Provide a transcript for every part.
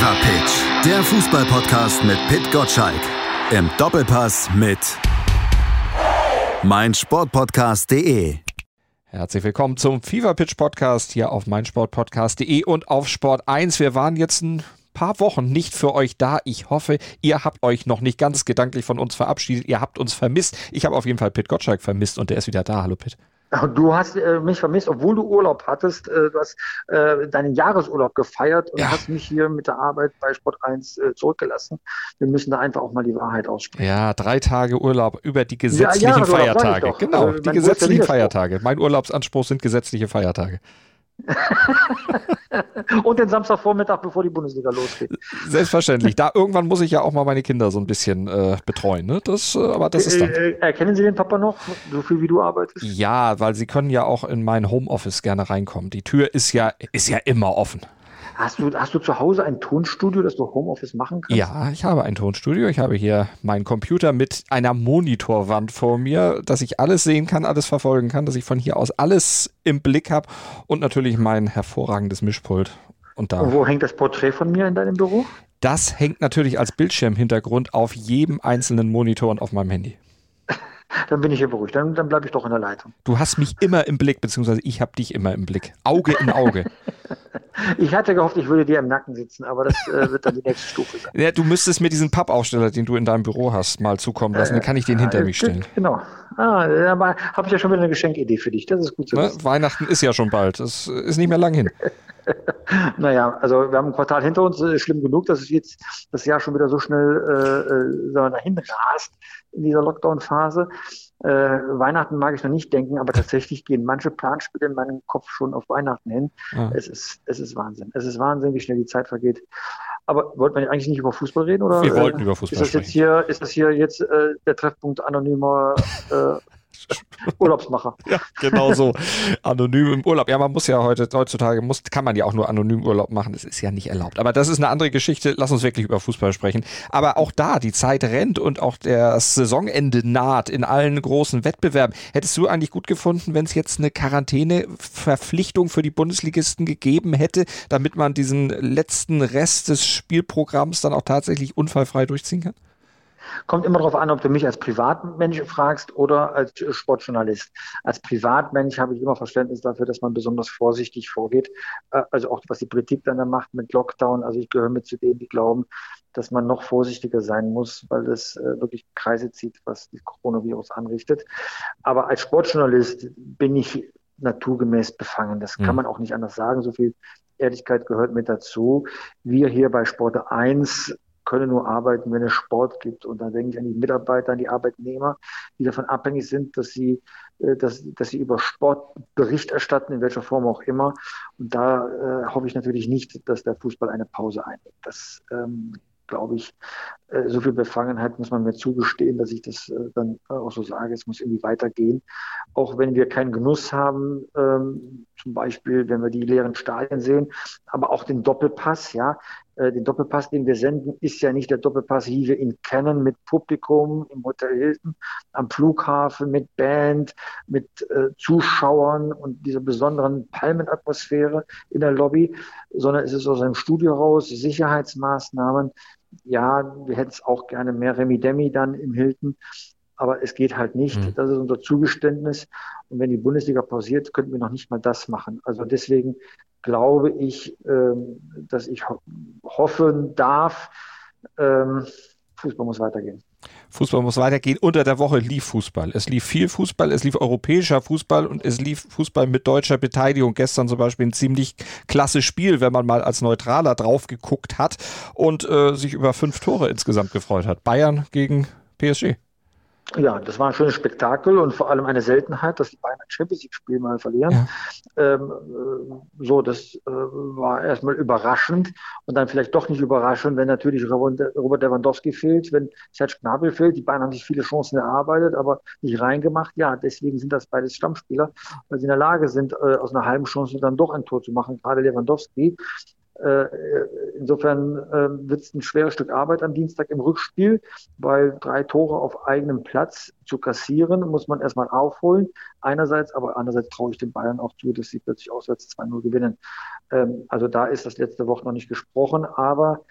Fever Pitch, der Fußballpodcast mit Pit Gottschalk. Im Doppelpass mit meinsportpodcast.de. Herzlich willkommen zum Fever Pitch Podcast hier auf meinsportpodcast.de und auf Sport 1. Wir waren jetzt ein paar Wochen nicht für euch da. Ich hoffe, ihr habt euch noch nicht ganz gedanklich von uns verabschiedet. Ihr habt uns vermisst. Ich habe auf jeden Fall Pit Gottschalk vermisst und der ist wieder da. Hallo Pit. Du hast äh, mich vermisst, obwohl du Urlaub hattest. Äh, du hast äh, deinen Jahresurlaub gefeiert und ja. hast mich hier mit der Arbeit bei Sport 1 äh, zurückgelassen. Wir müssen da einfach auch mal die Wahrheit aussprechen. Ja, drei Tage Urlaub über die gesetzlichen ja, Feiertage. Genau, also, die gesetzlichen Feiertage. Mein Urlaubsanspruch sind gesetzliche Feiertage. und den Samstagvormittag, bevor die Bundesliga losgeht. Selbstverständlich. Da irgendwann muss ich ja auch mal meine Kinder so ein bisschen äh, betreuen. Ne? Das, äh, aber das ist dann. Äh, erkennen Sie den Papa noch, so viel wie du arbeitest? Ja, weil sie können ja auch in mein Homeoffice gerne reinkommen. Die Tür ist ja, ist ja immer offen. Hast du, hast du zu Hause ein Tonstudio, das du Homeoffice machen kannst? Ja, ich habe ein Tonstudio. Ich habe hier meinen Computer mit einer Monitorwand vor mir, dass ich alles sehen kann, alles verfolgen kann, dass ich von hier aus alles im Blick habe und natürlich mein hervorragendes Mischpult. Und, da und wo hängt das Porträt von mir in deinem Büro? Das hängt natürlich als Bildschirmhintergrund auf jedem einzelnen Monitor und auf meinem Handy dann bin ich hier beruhigt. Dann, dann bleibe ich doch in der Leitung. Du hast mich immer im Blick, beziehungsweise ich habe dich immer im Blick. Auge in Auge. ich hatte gehofft, ich würde dir im Nacken sitzen, aber das äh, wird dann die nächste Stufe sein. Ja, du müsstest mir diesen Pappaufsteller, den du in deinem Büro hast, mal zukommen lassen. Dann kann ich den äh, hinter mich stellen. Genau. Ah, habe ich ja schon wieder eine Geschenkidee für dich. Das ist gut zu ne? wissen. Weihnachten ist ja schon bald. Das ist nicht mehr lang hin. naja, also wir haben ein Quartal hinter uns, ist schlimm genug, dass es jetzt das Jahr schon wieder so schnell äh, äh dahin rast in dieser Lockdown-Phase. Äh, Weihnachten mag ich noch nicht denken, aber tatsächlich gehen manche Planspiele in meinem Kopf schon auf Weihnachten hin. Ja. Es, ist, es ist Wahnsinn. Es ist Wahnsinn, wie schnell die Zeit vergeht. Aber wollten wir eigentlich nicht über Fußball reden? Oder, wir wollten äh, über Fußball ist das jetzt Hier, ist das hier jetzt äh, der Treffpunkt anonymer äh, Urlaubsmacher. Ja, genau so. Anonym im Urlaub. Ja, man muss ja heute, heutzutage, muss, kann man ja auch nur anonym Urlaub machen. Das ist ja nicht erlaubt. Aber das ist eine andere Geschichte. Lass uns wirklich über Fußball sprechen. Aber auch da, die Zeit rennt und auch das Saisonende naht in allen großen Wettbewerben. Hättest du eigentlich gut gefunden, wenn es jetzt eine Quarantäneverpflichtung für die Bundesligisten gegeben hätte, damit man diesen letzten Rest des Spielprogramms dann auch tatsächlich unfallfrei durchziehen kann? Kommt immer darauf an, ob du mich als Privatmensch fragst oder als Sportjournalist. Als Privatmensch habe ich immer Verständnis dafür, dass man besonders vorsichtig vorgeht. Äh, also auch was die Politik dann da macht mit Lockdown. Also ich gehöre mit zu denen, die glauben, dass man noch vorsichtiger sein muss, weil es äh, wirklich Kreise zieht, was das Coronavirus anrichtet. Aber als Sportjournalist bin ich naturgemäß befangen. Das kann mhm. man auch nicht anders sagen. So viel Ehrlichkeit gehört mit dazu. Wir hier bei Sport 1 können nur arbeiten, wenn es Sport gibt. Und da denke ich an die Mitarbeiter, an die Arbeitnehmer, die davon abhängig sind, dass sie, äh, dass, dass sie über Sport Bericht erstatten, in welcher Form auch immer. Und da äh, hoffe ich natürlich nicht, dass der Fußball eine Pause einnimmt. Das ähm, glaube ich, äh, so viel Befangenheit muss man mir zugestehen, dass ich das äh, dann auch so sage, es muss irgendwie weitergehen. Auch wenn wir keinen Genuss haben, ähm, zum Beispiel, wenn wir die leeren Stadien sehen, aber auch den Doppelpass, ja. Äh, den Doppelpass, den wir senden, ist ja nicht der Doppelpass, wie wir ihn kennen, mit Publikum im Hotel Hilton, am Flughafen, mit Band, mit äh, Zuschauern und dieser besonderen Palmenatmosphäre in der Lobby, sondern es ist aus einem Studio raus, Sicherheitsmaßnahmen, ja, wir hätten es auch gerne mehr Remi-Demi dann im Hilton, aber es geht halt nicht. Mhm. Das ist unser Zugeständnis. Und wenn die Bundesliga pausiert, könnten wir noch nicht mal das machen. Also deswegen glaube ich, ähm, dass ich ho hoffen darf, ähm, Fußball muss weitergehen. Fußball muss weitergehen. Unter der Woche lief Fußball. Es lief viel Fußball, es lief europäischer Fußball und es lief Fußball mit deutscher Beteiligung. Gestern zum Beispiel ein ziemlich klasse Spiel, wenn man mal als Neutraler drauf geguckt hat und äh, sich über fünf Tore insgesamt gefreut hat. Bayern gegen PSG. Ja, das war ein schönes Spektakel und vor allem eine Seltenheit, dass die Bayern ein Champions League-Spiel mal verlieren. Ja. Ähm, äh, so, das äh, war erstmal überraschend und dann vielleicht doch nicht überraschend, wenn natürlich Robert Lewandowski fehlt, wenn Serge Gnabry fehlt. Die Bayern haben sich viele Chancen erarbeitet, aber nicht reingemacht. Ja, deswegen sind das beides Stammspieler, weil sie in der Lage sind, äh, aus einer halben Chance dann doch ein Tor zu machen, gerade Lewandowski. Äh, insofern äh, wird es ein schweres Stück Arbeit am Dienstag im Rückspiel, weil drei Tore auf eigenem Platz zu kassieren, muss man erstmal aufholen. Einerseits, aber andererseits traue ich den Bayern auch zu, dass sie plötzlich auswärts 2-0 gewinnen. Ähm, also da ist das letzte Woche noch nicht gesprochen, aber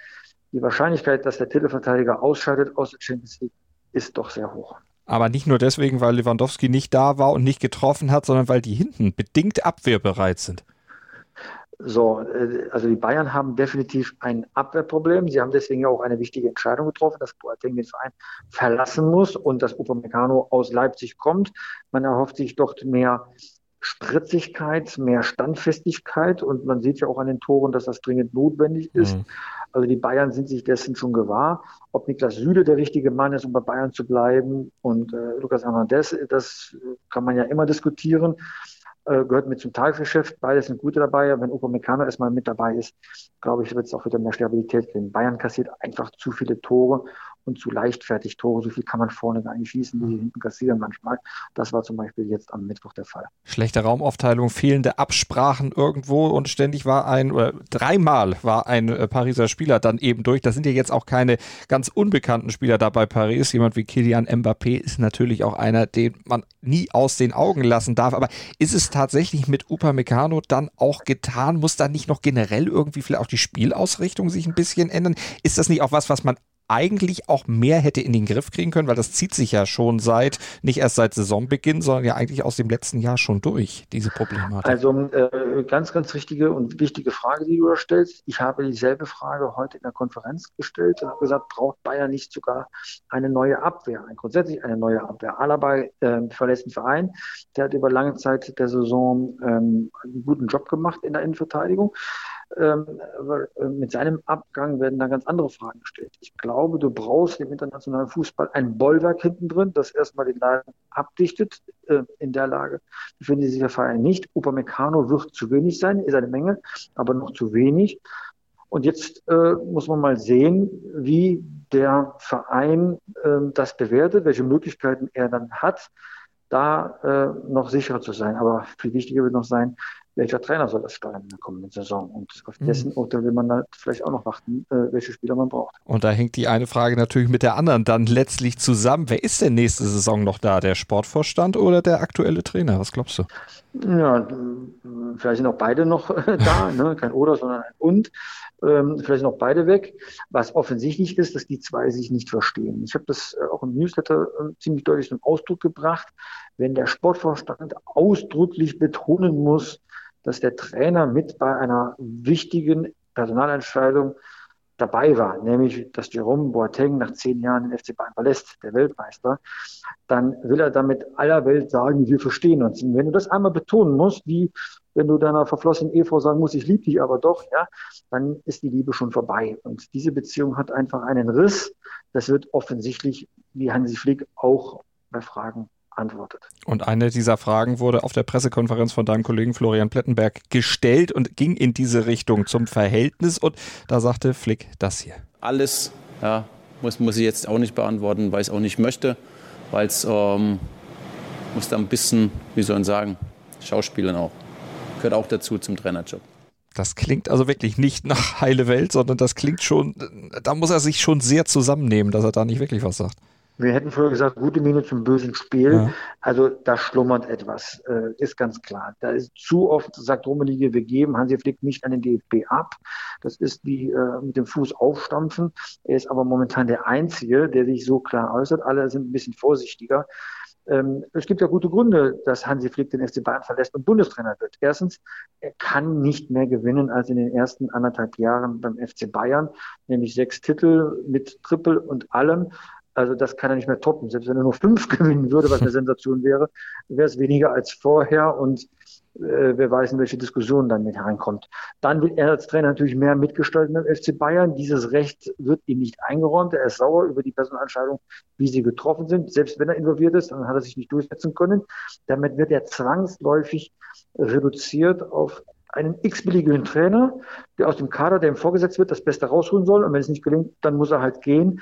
die Wahrscheinlichkeit, dass der Titelverteidiger ausscheidet aus der Champions League, ist doch sehr hoch. Aber nicht nur deswegen, weil Lewandowski nicht da war und nicht getroffen hat, sondern weil die hinten bedingt abwehrbereit sind. So, äh, also die Bayern haben definitiv ein Abwehrproblem. Sie haben deswegen ja auch eine wichtige Entscheidung getroffen, dass Boateng den Verein verlassen muss und dass Upamecano aus Leipzig kommt. Man erhofft sich dort mehr Spritzigkeit, mehr Standfestigkeit und man sieht ja auch an den Toren, dass das dringend notwendig ist. Mhm. Also die Bayern sind sich dessen schon gewahr. Ob Niklas Süle der richtige Mann ist, um bei Bayern zu bleiben und äh, Lukas Hernandez, das kann man ja immer diskutieren äh, gehört mit zum Tagesgeschäft. Beide sind gute dabei. Wenn Upamecano erstmal mit dabei ist, glaube ich, wird es auch wieder mehr Stabilität geben. Bayern kassiert einfach zu viele Tore und zu leichtfertig Tore. So viel kann man vorne gar nicht schießen, wie sie hinten kassieren manchmal. Das war zum Beispiel jetzt am Mittwoch der Fall. Schlechte Raumaufteilung, fehlende Absprachen irgendwo und ständig war ein, oder dreimal war ein äh, Pariser Spieler dann eben durch. Das sind ja jetzt auch keine ganz unbekannten Spieler da bei Paris. Jemand wie Kilian Mbappé ist natürlich auch einer, den man nie aus den Augen lassen darf. Aber ist es tatsächlich mit Upamecano dann auch getan? Muss da nicht noch generell irgendwie vielleicht auch die Spielausrichtung sich ein bisschen ändern? Ist das nicht auch was, was man eigentlich auch mehr hätte in den Griff kriegen können, weil das zieht sich ja schon seit, nicht erst seit Saisonbeginn, sondern ja eigentlich aus dem letzten Jahr schon durch, diese Problematik. Also äh, ganz, ganz richtige und wichtige Frage, die du da stellst. Ich habe dieselbe Frage heute in der Konferenz gestellt und habe gesagt, braucht Bayern nicht sogar eine neue Abwehr, ein, grundsätzlich eine neue Abwehr. Alaba äh, verlässt den Verein, der hat über lange Zeit der Saison ähm, einen guten Job gemacht in der Innenverteidigung. Ähm, äh, mit seinem Abgang werden da ganz andere Fragen gestellt. Ich glaube, du brauchst im internationalen Fußball ein Bollwerk hinten drin, das erstmal den Laden abdichtet. Äh, in der Lage befindet sich der Verein nicht. Upamecano wird zu wenig sein, ist eine Menge, aber noch zu wenig. Und jetzt äh, muss man mal sehen, wie der Verein äh, das bewertet, welche Möglichkeiten er dann hat, da äh, noch sicherer zu sein. Aber viel wichtiger wird noch sein, welcher Trainer soll das steuern in der kommenden Saison. Und auf mhm. dessen Urteil will man halt vielleicht auch noch warten, äh, welche Spieler man braucht. Und da hängt die eine Frage natürlich mit der anderen dann letztlich zusammen. Wer ist denn nächste Saison noch da? Der Sportvorstand oder der aktuelle Trainer? Was glaubst du? Ja, vielleicht sind auch beide noch da, ne? kein Oder, sondern ein Und. Ähm, vielleicht sind auch beide weg. Was offensichtlich ist, dass die zwei sich nicht verstehen. Ich habe das äh, auch im Newsletter äh, ziemlich deutlich zum Ausdruck gebracht. Wenn der Sportvorstand ausdrücklich betonen muss, dass der Trainer mit bei einer wichtigen Personalentscheidung dabei war, nämlich dass Jerome Boateng nach zehn Jahren den FC Bayern verlässt, der Weltmeister, dann will er damit aller Welt sagen, wir verstehen uns. Und wenn du das einmal betonen musst, wie wenn du deiner verflossenen Ehefrau sagen musst, ich liebe dich aber doch, ja, dann ist die Liebe schon vorbei. Und diese Beziehung hat einfach einen Riss. Das wird offensichtlich, wie Hansi Flick auch bei Fragen antwortet. Und eine dieser Fragen wurde auf der Pressekonferenz von deinem Kollegen Florian Plettenberg gestellt und ging in diese Richtung zum Verhältnis. Und da sagte Flick das hier. Alles, ja, muss, muss ich jetzt auch nicht beantworten, weil ich es auch nicht möchte, weil es ähm, muss da ein bisschen, wie soll man sagen, Schauspielern auch. Gehört auch dazu zum Trainerjob. Das klingt also wirklich nicht nach heile Welt, sondern das klingt schon, da muss er sich schon sehr zusammennehmen, dass er da nicht wirklich was sagt. Wir hätten früher gesagt, gute Miene zum bösen Spiel. Ja. Also da schlummert etwas, äh, ist ganz klar. Da ist zu oft, sagt Rummenigge, wir geben Hansi Flick nicht an den DFB ab. Das ist wie äh, mit dem Fuß aufstampfen. Er ist aber momentan der Einzige, der sich so klar äußert. Alle sind ein bisschen vorsichtiger. Ähm, es gibt ja gute Gründe, dass Hansi Flick den FC Bayern verlässt und Bundestrainer wird. Erstens, er kann nicht mehr gewinnen als in den ersten anderthalb Jahren beim FC Bayern, nämlich sechs Titel mit Triple und allem. Also das kann er nicht mehr toppen. Selbst wenn er nur fünf gewinnen würde, was eine Sensation wäre, wäre es weniger als vorher und äh, wer weiß, in welche Diskussion dann mit hereinkommt. Dann will er als Trainer natürlich mehr mitgestalten beim FC Bayern. Dieses Recht wird ihm nicht eingeräumt. Er ist sauer über die Personalentscheidung, wie sie getroffen sind. Selbst wenn er involviert ist, dann hat er sich nicht durchsetzen können. Damit wird er zwangsläufig reduziert auf einen x-beliebigen Trainer, der aus dem Kader, der ihm vorgesetzt wird, das Beste rausholen soll. Und wenn es nicht gelingt, dann muss er halt gehen.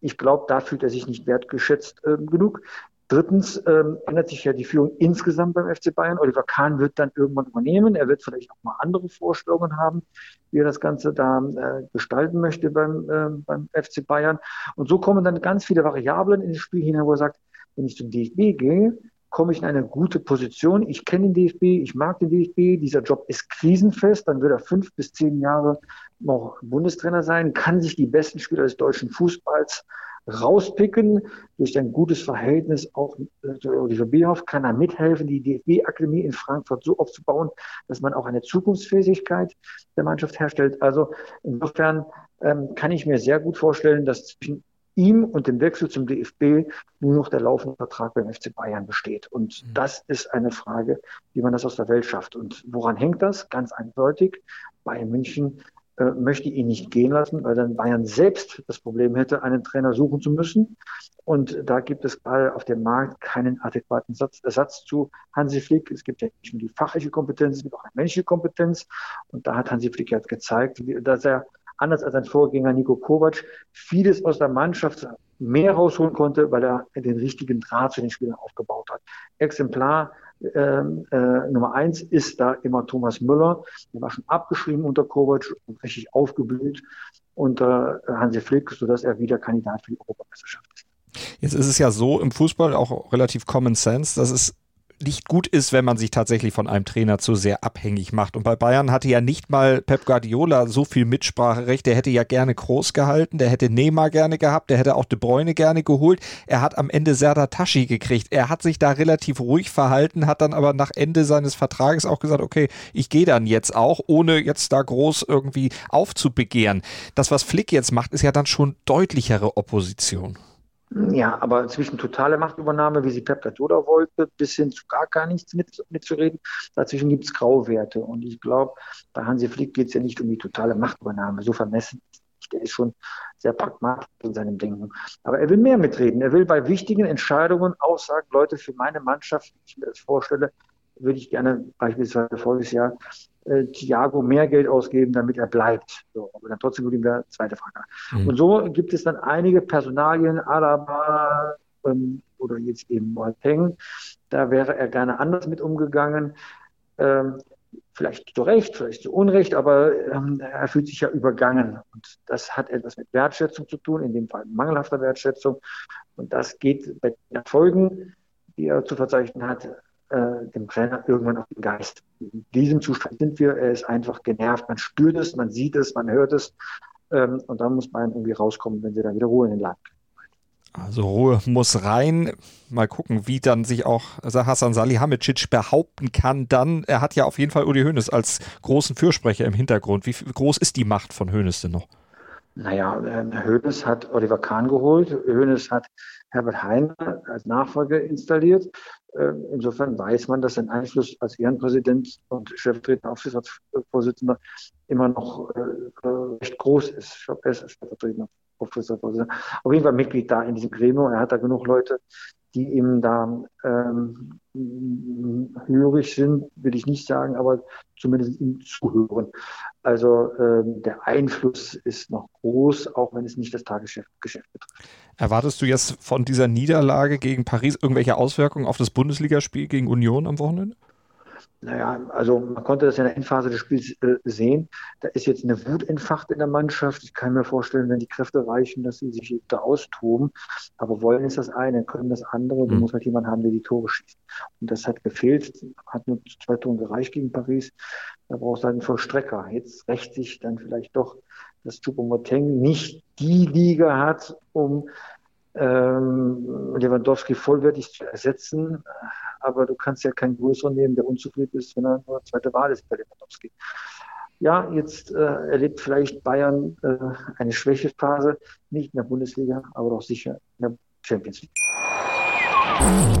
Ich glaube, da fühlt er sich nicht wertgeschätzt äh, genug. Drittens ähm, ändert sich ja die Führung insgesamt beim FC Bayern. Oliver Kahn wird dann irgendwann übernehmen. Er wird vielleicht auch mal andere Vorstellungen haben, wie er das Ganze da äh, gestalten möchte beim, äh, beim FC Bayern. Und so kommen dann ganz viele Variablen ins Spiel hinein, wo er sagt, wenn ich zum DFB gehe, komme ich in eine gute Position. Ich kenne den DFB, ich mag den DFB, dieser Job ist krisenfest, dann wird er fünf bis zehn Jahre noch Bundestrainer sein, kann sich die besten Spieler des deutschen Fußballs rauspicken. Durch ein gutes Verhältnis auch zu Oliver Bierhoff kann er mithelfen, die DFB-Akademie in Frankfurt so aufzubauen, dass man auch eine Zukunftsfähigkeit der Mannschaft herstellt. Also insofern ähm, kann ich mir sehr gut vorstellen, dass zwischen ihm und dem Wechsel zum DFB nur noch der laufende Vertrag beim FC Bayern besteht. Und mhm. das ist eine Frage, wie man das aus der Welt schafft. Und woran hängt das? Ganz eindeutig. Bayern München äh, möchte ihn nicht gehen lassen, weil dann Bayern selbst das Problem hätte, einen Trainer suchen zu müssen. Und da gibt es gerade auf dem Markt keinen adäquaten Satz, Ersatz zu Hansi Flick. Es gibt ja nicht nur die fachliche Kompetenz, es gibt auch eine menschliche Kompetenz. Und da hat Hansi Flick jetzt gezeigt, dass er anders als sein Vorgänger Nico Kovac, vieles aus der Mannschaft mehr rausholen konnte, weil er den richtigen Draht zu den Spielern aufgebaut hat. Exemplar äh, äh, Nummer eins ist da immer Thomas Müller. Der war schon abgeschrieben unter Kovac und richtig aufgeblüht unter Hansi Flick, sodass er wieder Kandidat für die Europameisterschaft ist. Jetzt ist es ja so im Fußball auch relativ Common Sense, dass es nicht gut ist, wenn man sich tatsächlich von einem Trainer zu sehr abhängig macht. Und bei Bayern hatte ja nicht mal Pep Guardiola so viel Mitspracherecht. Der hätte ja gerne Groß gehalten, der hätte Neymar gerne gehabt, der hätte auch De Bruyne gerne geholt. Er hat am Ende Serdar Tashi gekriegt. Er hat sich da relativ ruhig verhalten, hat dann aber nach Ende seines Vertrages auch gesagt, okay, ich gehe dann jetzt auch, ohne jetzt da groß irgendwie aufzubegehren. Das, was Flick jetzt macht, ist ja dann schon deutlichere Opposition. Ja, aber zwischen totale Machtübernahme, wie sie Pep Guardiola wollte, bis hin zu gar gar nichts mit, mitzureden, dazwischen gibt es Grauwerte. Und ich glaube, bei Hansi Flick geht es ja nicht um die totale Machtübernahme. So vermessen der ist schon sehr pragmatisch in seinem Denken. Aber er will mehr mitreden. Er will bei wichtigen Entscheidungen auch sagen, Leute, für meine Mannschaft, wie ich mir das vorstelle, würde ich gerne beispielsweise voriges Jahr äh, Thiago mehr Geld ausgeben, damit er bleibt. So, aber dann trotzdem würde ihm der zweite Frage. Mhm. Und so gibt es dann einige Personalien, Alaba ähm, oder jetzt eben Boateng. Da wäre er gerne anders mit umgegangen. Ähm, vielleicht zu Recht, vielleicht zu Unrecht, aber ähm, er fühlt sich ja übergangen. Und das hat etwas mit Wertschätzung zu tun, in dem Fall mangelhafter Wertschätzung. Und das geht bei den Erfolgen, die er zu verzeichnen hat, äh, dem Trainer irgendwann auf den Geist. In diesem Zustand sind wir. Er ist einfach genervt. Man spürt es, man sieht es, man hört es. Ähm, und dann muss man irgendwie rauskommen, wenn sie dann wieder Ruhe in den Laden also Ruhe muss rein. Mal gucken, wie dann sich auch Hassan Salihamidzic behaupten kann. Dann, er hat ja auf jeden Fall Uli Hoeneß als großen Fürsprecher im Hintergrund. Wie groß ist die Macht von Hoeneß denn noch? Naja, Hoeneß hat Oliver Kahn geholt. Hoeneß hat Herbert Heiner als Nachfolger installiert. Ähm, insofern weiß man, dass sein Einfluss als Ehrenpräsident und stellvertretender Aufsichtsratsvorsitzender immer noch äh, recht groß ist. Ich glaube, er ist stellvertretender Aufsichtsratsvorsitzender. Auf jeden Fall Mitglied da in diesem Gremium. Er hat da genug Leute, die ihm da ähm, hörig sind, will ich nicht sagen, aber zumindest ihm zuhören. Also ähm, der Einfluss ist noch groß, auch wenn es nicht das Tagesgeschäft betrifft. Erwartest du jetzt von dieser Niederlage gegen Paris irgendwelche Auswirkungen auf das Bundesligaspiel gegen Union am Wochenende? Naja, also man konnte das in der Endphase des Spiels äh, sehen. Da ist jetzt eine Wut entfacht in der Mannschaft. Ich kann mir vorstellen, wenn die Kräfte reichen, dass sie sich da austoben. Aber wollen ist das eine, können das andere. Mhm. Du musst halt jemanden haben, der die Tore schießt. Und das hat gefehlt. Hat nur zwei Tore gereicht gegen Paris. Da brauchst du halt einen Vollstrecker. Jetzt rächt sich dann vielleicht doch, dass Choupo-Moteng nicht die Liga hat, um ähm, Lewandowski vollwertig zu ersetzen. Aber du kannst ja keinen größeren nehmen, der unzufrieden ist, wenn er nur zweite Wahl ist bei Lewandowski. Ja, jetzt äh, erlebt vielleicht Bayern äh, eine Schwächephase, nicht in der Bundesliga, aber doch sicher in der Champions League.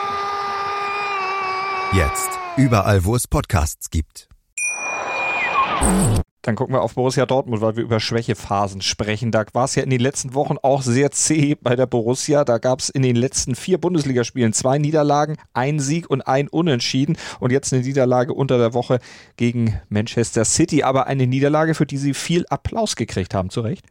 Jetzt. Überall, wo es Podcasts gibt. Dann gucken wir auf Borussia Dortmund, weil wir über Schwächephasen sprechen. Da war es ja in den letzten Wochen auch sehr zäh bei der Borussia. Da gab es in den letzten vier Bundesligaspielen zwei Niederlagen, ein Sieg und ein Unentschieden. Und jetzt eine Niederlage unter der Woche gegen Manchester City. Aber eine Niederlage, für die sie viel Applaus gekriegt haben, zu Recht?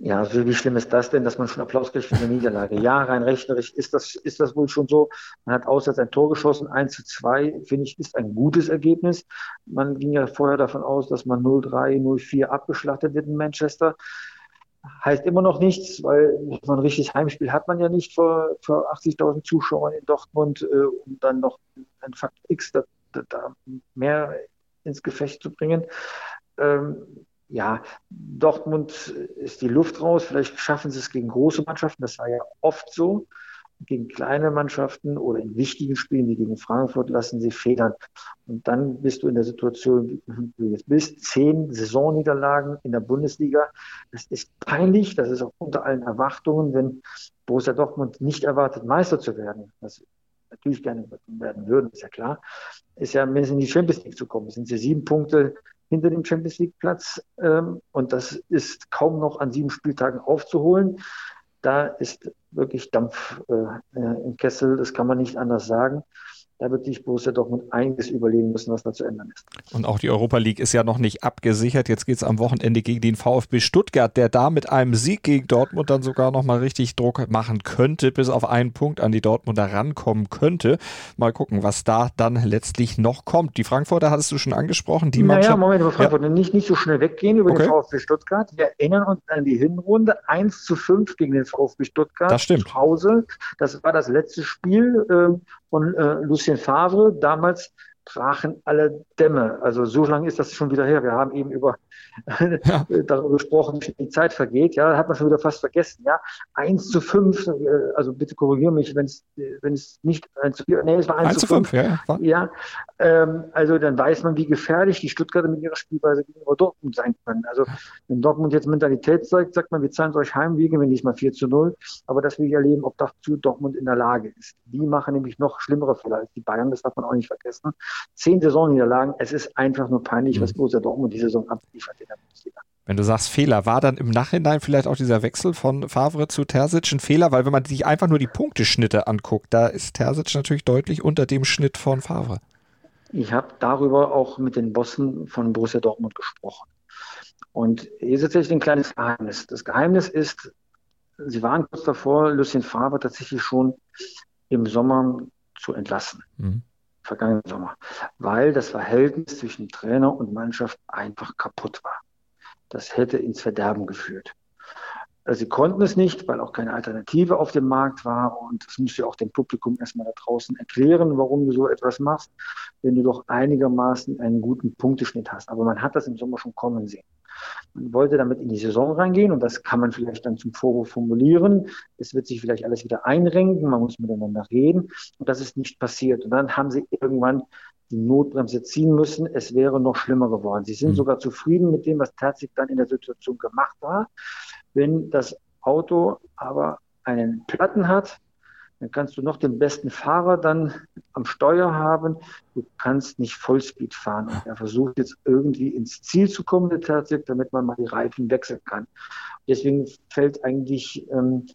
Ja, also wie schlimm ist das denn, dass man schon Applaus kriegt für eine Niederlage? Ja, rein rechnerisch ist das, ist das wohl schon so. Man hat auswärts ein Tor geschossen, 1 zu 2, finde ich, ist ein gutes Ergebnis. Man ging ja vorher davon aus, dass man 0-3, 0-4 abgeschlachtet wird in Manchester. Heißt immer noch nichts, weil so ein richtiges Heimspiel hat man ja nicht vor, vor 80.000 Zuschauern in Dortmund, äh, um dann noch ein Fakt X da, da, mehr ins Gefecht zu bringen. Ähm, ja, Dortmund ist die Luft raus. Vielleicht schaffen sie es gegen große Mannschaften. Das war ja oft so. Gegen kleine Mannschaften oder in wichtigen Spielen wie gegen Frankfurt lassen sie federn. Und dann bist du in der Situation, wie du jetzt bist. Zehn Saisonniederlagen in der Bundesliga. Das ist peinlich. Das ist auch unter allen Erwartungen, wenn Borussia Dortmund nicht erwartet, Meister zu werden. Was natürlich gerne werden würden, ist ja klar. Ist ja mindestens in die Champions League zu kommen. Es sind ja sieben Punkte hinter dem Champions League Platz. Ähm, und das ist kaum noch an sieben Spieltagen aufzuholen. Da ist wirklich Dampf äh, äh im Kessel, das kann man nicht anders sagen da wird sich Borussia Dortmund einiges überlegen müssen, was da zu ändern ist. Und auch die Europa League ist ja noch nicht abgesichert. Jetzt geht es am Wochenende gegen den VfB Stuttgart, der da mit einem Sieg gegen Dortmund dann sogar nochmal richtig Druck machen könnte, bis auf einen Punkt an die Dortmunder rankommen könnte. Mal gucken, was da dann letztlich noch kommt. Die Frankfurter hattest du schon angesprochen. Die naja, Moment, über Frankfurt. Ja. Nicht, nicht so schnell weggehen über okay. den VfB Stuttgart. Wir erinnern uns an die Hinrunde 1 zu 5 gegen den VfB Stuttgart. Das stimmt. Zu Hause. Das war das letzte Spiel. Ähm, von äh, Lucien Favre. Damals brachen alle Dämme. Also so lange ist das schon wieder her. Wir haben eben über ja. darüber gesprochen, wie die Zeit vergeht. Ja, hat man schon wieder fast vergessen. Ja, eins zu fünf. Äh, also bitte korrigiere mich, wenn es wenn es nicht eins zu vier. Nee, es war eins, zu fünf. Ja, ja ähm, also dann weiß man, wie gefährlich die Stuttgarter mit ihrer Spielweise gegenüber Dortmund sein können. Also wenn Dortmund jetzt Mentalität zeigt, sagt man, wir zahlen euch Heimwege, wenn diesmal 4 zu 0. Aber das will ich erleben, ob dazu Dortmund in der Lage ist. Die machen nämlich noch schlimmere Fehler als die Bayern. Das darf man auch nicht vergessen zehn Saisonniederlagen. Es ist einfach nur peinlich, mhm. was Borussia Dortmund die Saison abliefert in der Bundesliga. Wenn du sagst Fehler, war dann im Nachhinein vielleicht auch dieser Wechsel von Favre zu Terzic ein Fehler? Weil wenn man sich einfach nur die Punkteschnitte anguckt, da ist Terzic natürlich deutlich unter dem Schnitt von Favre. Ich habe darüber auch mit den Bossen von Borussia Dortmund gesprochen. Und hier ist tatsächlich ein kleines Geheimnis. Das Geheimnis ist, sie waren kurz davor, Lucien Favre tatsächlich schon im Sommer zu entlassen. Mhm vergangenen Sommer, weil das Verhältnis zwischen Trainer und Mannschaft einfach kaputt war. Das hätte ins Verderben geführt. Also sie konnten es nicht, weil auch keine Alternative auf dem Markt war. Und das musst du auch dem Publikum erstmal da draußen erklären, warum du so etwas machst, wenn du doch einigermaßen einen guten Punkteschnitt hast. Aber man hat das im Sommer schon kommen sehen. Man wollte damit in die Saison reingehen und das kann man vielleicht dann zum Vorwurf formulieren. Es wird sich vielleicht alles wieder einrenken, man muss miteinander reden und das ist nicht passiert. Und dann haben sie irgendwann die Notbremse ziehen müssen. Es wäre noch schlimmer geworden. Sie sind mhm. sogar zufrieden mit dem, was Terzig dann in der Situation gemacht war. Wenn das Auto aber einen Platten hat, dann kannst du noch den besten Fahrer dann am Steuer haben. Du kannst nicht Vollspeed fahren. Und er versucht jetzt irgendwie ins Ziel zu kommen, der Terzig, damit man mal die Reifen wechseln kann. Deswegen fällt eigentlich ähm,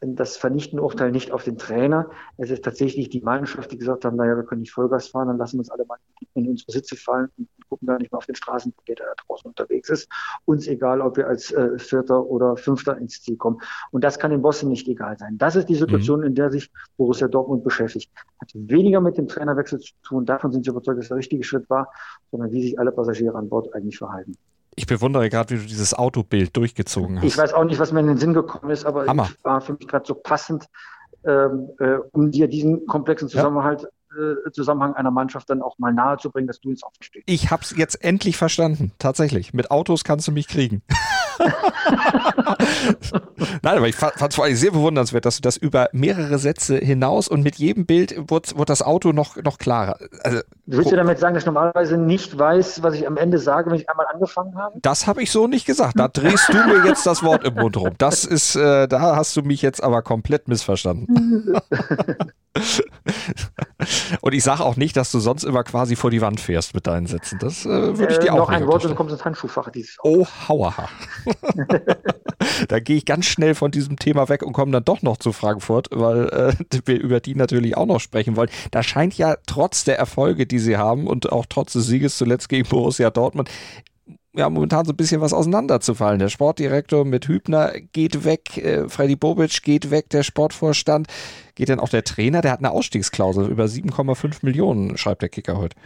das vernichtende Urteil nicht auf den Trainer. Es ist tatsächlich die Mannschaft, die gesagt haben, naja, wir können nicht Vollgas fahren, dann lassen wir uns alle mal in unsere Sitze fallen und gucken gar nicht mehr auf den Straßenverkehr, der da draußen unterwegs ist. Uns egal, ob wir als äh, Vierter oder Fünfter ins Ziel kommen. Und das kann den Bossen nicht egal sein. Das ist die Situation, mhm. in der sich Borussia Dortmund beschäftigt. Hat weniger mit dem Trainerwechsel zu tun, davon sind sie überzeugt, dass der richtige Schritt war, sondern wie sich alle Passagiere an Bord eigentlich verhalten. Ich bewundere gerade, wie du dieses Autobild durchgezogen hast. Ich weiß auch nicht, was mir in den Sinn gekommen ist, aber Hammer. es war für mich gerade so passend, ähm, äh, um dir diesen komplexen Zusammenhalt ja. Äh, Zusammenhang einer Mannschaft dann auch mal nahe zu bringen, dass du es auch verstehst. Ich habe es jetzt endlich verstanden, tatsächlich. Mit Autos kannst du mich kriegen. Nein, aber ich fand es vor allem sehr bewundernswert, dass du das über mehrere Sätze hinaus und mit jedem Bild wurde das Auto noch, noch klarer. Also, Willst du damit sagen, dass ich normalerweise nicht weiß, was ich am Ende sage, wenn ich einmal angefangen habe? Das habe ich so nicht gesagt. Da drehst du mir jetzt das Wort im Mund rum. Das ist, äh, da hast du mich jetzt aber komplett missverstanden. Und ich sage auch nicht, dass du sonst immer quasi vor die Wand fährst mit deinen Sätzen. Das äh, würde ich dir äh, auch noch nicht ein Wort und du kommst ins Handschuhfach. Dieses Oh, hauaha. da gehe ich ganz schnell von diesem Thema weg und komme dann doch noch zu Frankfurt, weil äh, wir über die natürlich auch noch sprechen wollen. Da scheint ja trotz der Erfolge, die sie haben und auch trotz des Sieges zuletzt gegen Borussia Dortmund, ja, momentan so ein bisschen was auseinanderzufallen. Der Sportdirektor mit Hübner geht weg, äh, Freddy Bobic geht weg, der Sportvorstand. Geht dann auch der Trainer? Der hat eine Ausstiegsklausel über 7,5 Millionen, schreibt der Kicker heute.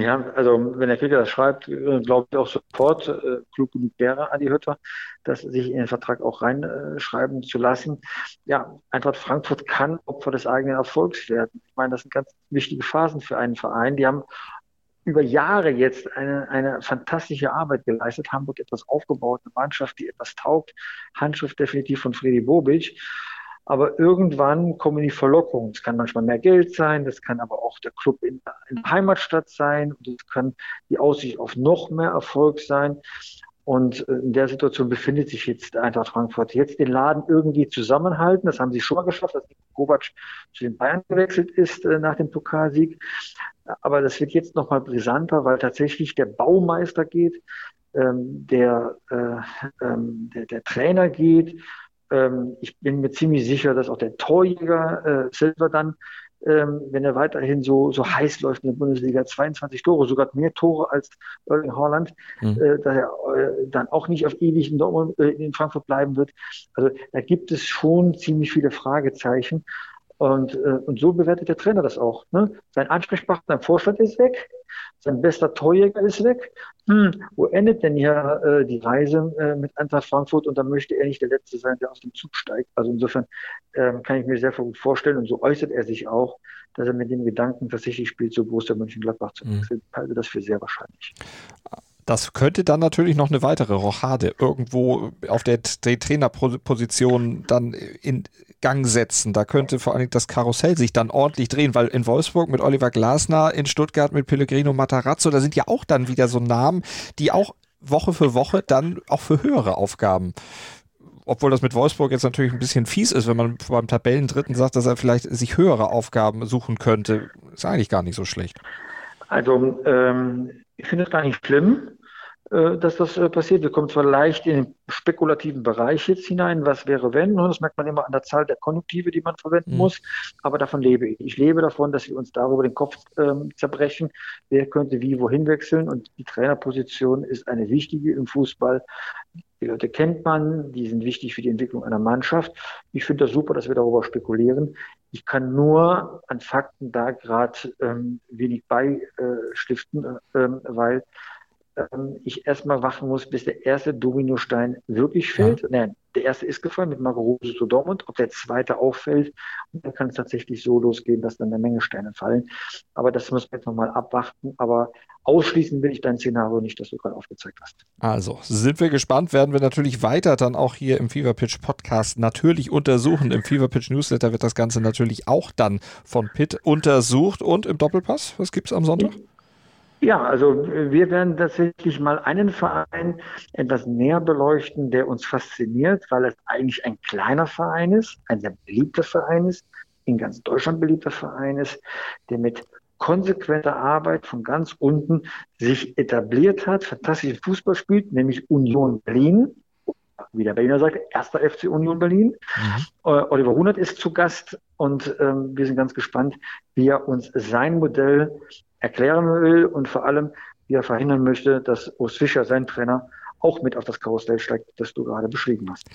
Ja, also wenn der Kicker das schreibt, äh, glaube ich auch sofort, äh, klug genug wäre Adi Hütter, das sich in den Vertrag auch reinschreiben äh, zu lassen. Ja, Eintracht Frankfurt kann Opfer des eigenen Erfolgs werden. Ich meine, das sind ganz wichtige Phasen für einen Verein. Die haben über Jahre jetzt eine, eine fantastische Arbeit geleistet, Hamburg etwas aufgebaut, eine Mannschaft, die etwas taugt, Handschrift definitiv von Freddy Bobic. Aber irgendwann kommen die Verlockungen. Es kann manchmal mehr Geld sein, das kann aber auch der Club in, in der Heimatstadt sein, es kann die Aussicht auf noch mehr Erfolg sein. Und äh, in der Situation befindet sich jetzt Eintracht Frankfurt. Jetzt den Laden irgendwie zusammenhalten. Das haben sie schon mal geschafft, dass Kovac zu den Bayern gewechselt ist äh, nach dem Pokalsieg. Aber das wird jetzt nochmal brisanter, weil tatsächlich der Baumeister geht, ähm, der, äh, ähm, der, der Trainer geht ähm, ich bin mir ziemlich sicher, dass auch der Torjäger äh, Silver dann, ähm, wenn er weiterhin so, so heiß läuft in der Bundesliga, 22 Tore, sogar mehr Tore als Erling Haaland, mhm. äh, dass er äh, dann auch nicht auf ewig in, Dortmund, äh, in Frankfurt bleiben wird. Also da gibt es schon ziemlich viele Fragezeichen. Und, äh, und so bewertet der Trainer das auch. Ne? Sein Ansprechpartner im Vorstand ist weg, sein bester Torjäger ist weg. Hm, wo endet denn hier äh, die Reise äh, mit Eintracht Frankfurt? Und dann möchte er nicht der Letzte sein, der aus dem Zug steigt. Also insofern ähm, kann ich mir sehr gut vorstellen, und so äußert er sich auch, dass er mit dem Gedanken tatsächlich spielt, zu Borussia Mönchengladbach zu mhm. wechseln. Mhm. Ich halte das für sehr wahrscheinlich. Das könnte dann natürlich noch eine weitere Rochade irgendwo auf der, Trainerposition dann in Gang setzen. Da könnte vor allem das Karussell sich dann ordentlich drehen, weil in Wolfsburg mit Oliver Glasner, in Stuttgart mit Pellegrino Matarazzo, da sind ja auch dann wieder so Namen, die auch Woche für Woche dann auch für höhere Aufgaben obwohl das mit Wolfsburg jetzt natürlich ein bisschen fies ist, wenn man beim Tabellendritten sagt, dass er vielleicht sich höhere Aufgaben suchen könnte, ist eigentlich gar nicht so schlecht. Also ähm, ich finde es gar nicht schlimm, äh, dass das äh, passiert. Wir kommen zwar leicht in den spekulativen Bereich jetzt hinein, was wäre wenn, und das merkt man immer an der Zahl der Konjunktive, die man verwenden mhm. muss, aber davon lebe ich. Ich lebe davon, dass wir uns darüber den Kopf ähm, zerbrechen, wer könnte wie wohin wechseln und die Trainerposition ist eine wichtige im Fußball. Die Leute kennt man, die sind wichtig für die Entwicklung einer Mannschaft. Ich finde das super, dass wir darüber spekulieren. Ich kann nur an Fakten da gerade ähm, wenig beistiften, äh, ähm, weil ähm, ich erstmal wachen muss, bis der erste Dominostein wirklich fällt. Ja. Nein, der erste ist gefallen mit Marco Rose zu Dortmund. Ob der zweite auffällt, dann kann es tatsächlich so losgehen, dass dann eine Menge Steine fallen. Aber das muss man jetzt nochmal abwarten. Aber ausschließen will ich dein Szenario nicht, das du gerade aufgezeigt hast. Also sind wir gespannt, werden wir natürlich weiter dann auch hier im Fever Pitch Podcast natürlich untersuchen. Im Fever Pitch Newsletter wird das Ganze natürlich auch dann von Pitt untersucht. Und im Doppelpass, was gibt es am Sonntag? Mhm. Ja, also wir werden tatsächlich mal einen Verein etwas näher beleuchten, der uns fasziniert, weil es eigentlich ein kleiner Verein ist, ein sehr beliebter Verein ist, in ganz Deutschland beliebter Verein ist, der mit konsequenter Arbeit von ganz unten sich etabliert hat, fantastischen Fußball spielt, nämlich Union Berlin. Wie der Berliner sagt, erster FC Union Berlin. Mhm. Äh, Oliver Hunert ist zu Gast und ähm, wir sind ganz gespannt, wie er uns sein Modell erklären will und vor allem, wie er verhindern möchte, dass Urs Fischer, sein Trainer, auch mit auf das Karussell steigt, das du gerade beschrieben hast.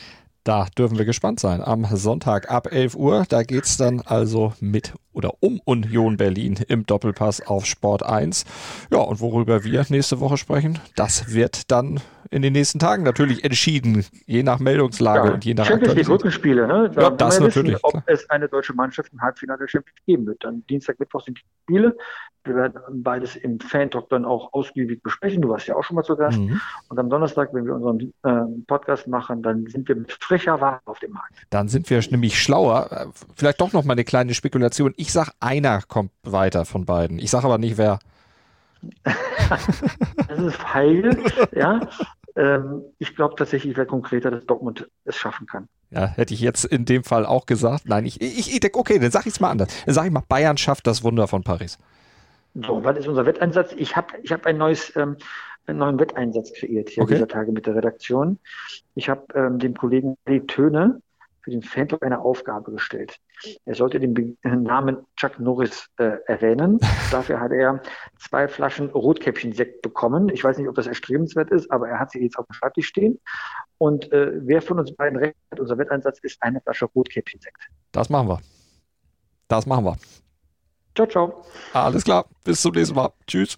Da dürfen wir gespannt sein. Am Sonntag ab 11 Uhr, da geht es dann also mit oder um Union Berlin im Doppelpass auf Sport 1. Ja, und worüber wir nächste Woche sprechen, das wird dann in den nächsten Tagen natürlich entschieden, je nach Meldungslage ja, und je nach Champions League Rückenspiele, ne? Da ja, das natürlich. Wissen, ob klar. es eine deutsche Mannschaft im Halbfinale der Champions League geben wird. Dann Dienstag, Mittwoch sind die Spiele. Wir werden beides im Fan-Talk dann auch ausgiebig besprechen. Du warst ja auch schon mal zu Gast. Mhm. Und am Donnerstag, wenn wir unseren äh, Podcast machen, dann sind wir mit frischer Ware auf dem Markt. Dann sind wir nämlich schlauer. Vielleicht doch noch mal eine kleine Spekulation. Ich sage, einer kommt weiter von beiden. Ich sage aber nicht, wer. das ist heil, ja. Ähm, ich glaube tatsächlich, wer konkreter, dass Dortmund es schaffen kann. Ja, hätte ich jetzt in dem Fall auch gesagt. Nein, ich, ich, ich denke, okay, dann sage ich es mal anders. Dann sage ich mal, Bayern schafft das Wunder von Paris. So, was ist unser Wetteinsatz? Ich habe ich hab ein neues, ähm, einen neuen Wetteinsatz kreiert hier Okay. dieser Tage mit der Redaktion. Ich habe ähm, dem Kollegen die Töne für den Fanclub eine Aufgabe gestellt. Er sollte den Be Namen Chuck Norris äh, erwähnen. Dafür hat er zwei Flaschen Rotkäppchen-Sekt bekommen. Ich weiß nicht, ob das erstrebenswert ist, aber er hat sie jetzt auf dem Schreibtisch stehen. Und äh, wer von uns beiden recht hat, unser Wetteinsatz ist eine Flasche Rotkäppchen-Sekt. Das machen wir. Das machen wir. Ciao, ciao. Alles klar. Bis zum nächsten Mal. Tschüss.